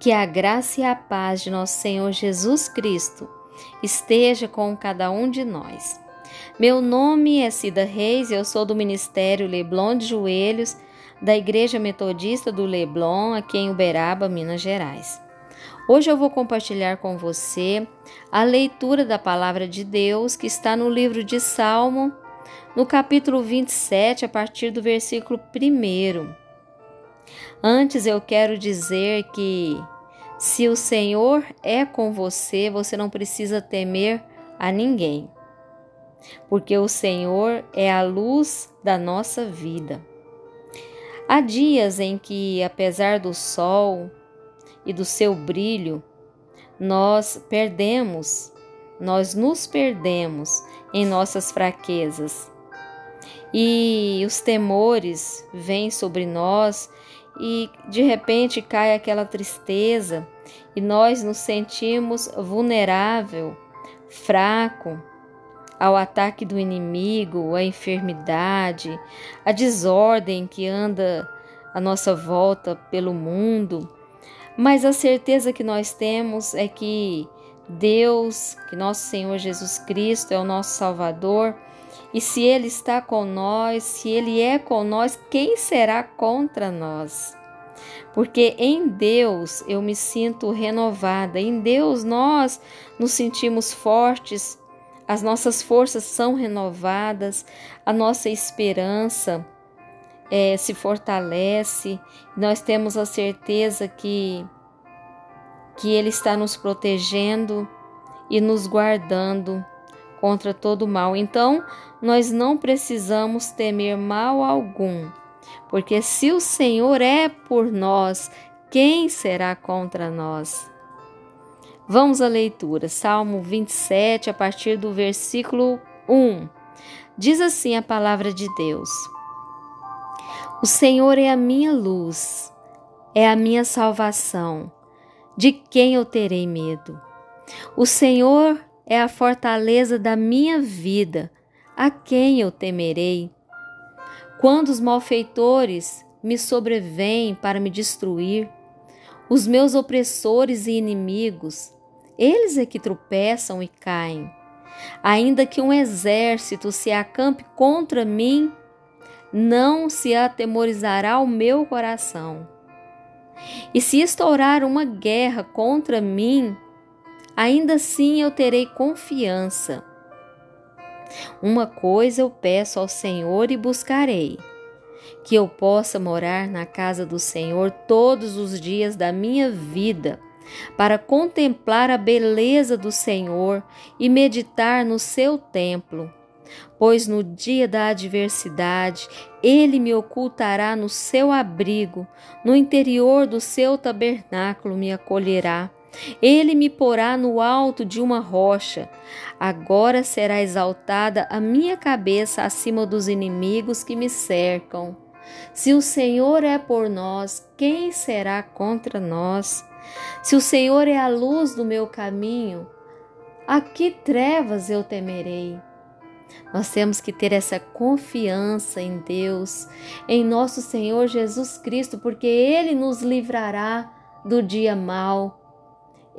Que a graça e a paz de nosso Senhor Jesus Cristo esteja com cada um de nós. Meu nome é Cida Reis, eu sou do Ministério Leblon de Joelhos, da Igreja Metodista do Leblon, aqui em Uberaba, Minas Gerais. Hoje eu vou compartilhar com você a leitura da palavra de Deus que está no livro de Salmo, no capítulo 27, a partir do versículo 1. Antes eu quero dizer que se o Senhor é com você, você não precisa temer a ninguém, porque o Senhor é a luz da nossa vida. Há dias em que, apesar do sol e do seu brilho, nós perdemos, nós nos perdemos em nossas fraquezas. E os temores vêm sobre nós e de repente cai aquela tristeza e nós nos sentimos vulnerável, fraco ao ataque do inimigo, à enfermidade, à desordem que anda à nossa volta pelo mundo. Mas a certeza que nós temos é que Deus, que nosso Senhor Jesus Cristo é o nosso Salvador, e se Ele está com nós, se Ele é com nós, quem será contra nós? Porque em Deus eu me sinto renovada, em Deus nós nos sentimos fortes, as nossas forças são renovadas, a nossa esperança é, se fortalece, nós temos a certeza que, que Ele está nos protegendo e nos guardando contra todo mal. Então, nós não precisamos temer mal algum, porque se o Senhor é por nós, quem será contra nós? Vamos à leitura, Salmo 27, a partir do versículo 1. Diz assim a palavra de Deus: O Senhor é a minha luz, é a minha salvação. De quem eu terei medo? O Senhor é a fortaleza da minha vida. A quem eu temerei? Quando os malfeitores me sobrevêm para me destruir, os meus opressores e inimigos, eles é que tropeçam e caem. Ainda que um exército se acampe contra mim, não se atemorizará o meu coração. E se estourar uma guerra contra mim, ainda assim eu terei confiança. Uma coisa eu peço ao Senhor e buscarei: que eu possa morar na casa do Senhor todos os dias da minha vida, para contemplar a beleza do Senhor e meditar no seu templo. Pois no dia da adversidade ele me ocultará no seu abrigo, no interior do seu tabernáculo me acolherá ele me porá no alto de uma rocha. Agora será exaltada a minha cabeça acima dos inimigos que me cercam. Se o Senhor é por nós, quem será contra nós? Se o Senhor é a luz do meu caminho, a que trevas eu temerei? Nós temos que ter essa confiança em Deus, em nosso Senhor Jesus Cristo, porque Ele nos livrará do dia mau.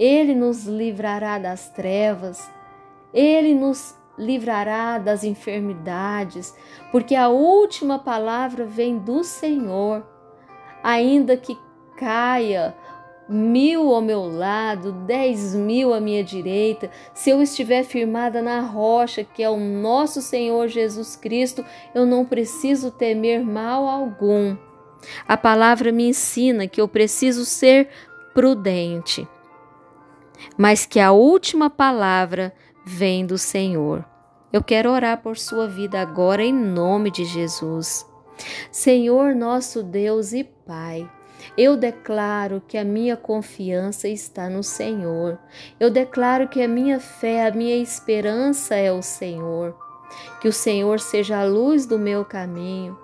Ele nos livrará das trevas, Ele nos livrará das enfermidades, porque a última palavra vem do Senhor. Ainda que caia mil ao meu lado, dez mil à minha direita, se eu estiver firmada na rocha, que é o nosso Senhor Jesus Cristo, eu não preciso temer mal algum. A palavra me ensina que eu preciso ser prudente mas que a última palavra vem do Senhor. Eu quero orar por sua vida agora em nome de Jesus. Senhor nosso Deus e Pai, eu declaro que a minha confiança está no Senhor. Eu declaro que a minha fé, a minha esperança é o Senhor. Que o Senhor seja a luz do meu caminho.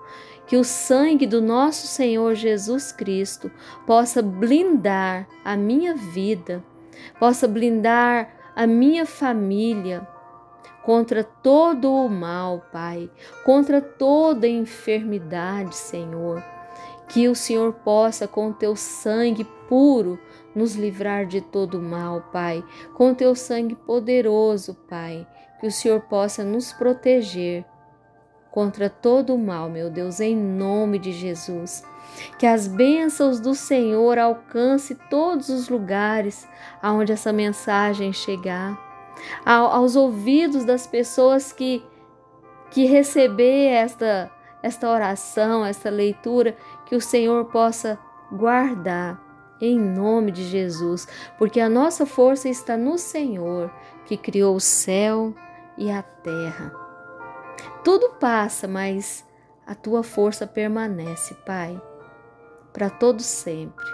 Que o sangue do nosso Senhor Jesus Cristo possa blindar a minha vida possa blindar a minha família contra todo o mal, Pai, contra toda enfermidade, Senhor. Que o Senhor possa, com teu sangue puro, nos livrar de todo mal, Pai. Com teu sangue poderoso, Pai. Que o Senhor possa nos proteger contra todo o mal, meu Deus, em nome de Jesus. Que as bênçãos do Senhor alcance todos os lugares aonde essa mensagem chegar, aos ouvidos das pessoas que que receber esta esta oração, esta leitura, que o Senhor possa guardar em nome de Jesus, porque a nossa força está no Senhor, que criou o céu e a terra. Tudo passa, mas a tua força permanece, Pai, para todo sempre.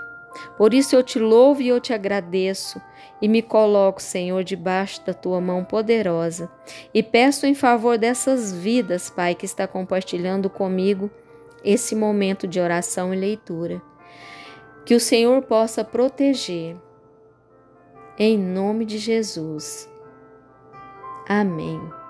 Por isso eu te louvo e eu te agradeço e me coloco, Senhor, debaixo da tua mão poderosa e peço em favor dessas vidas, Pai, que está compartilhando comigo esse momento de oração e leitura. Que o Senhor possa proteger. Em nome de Jesus. Amém.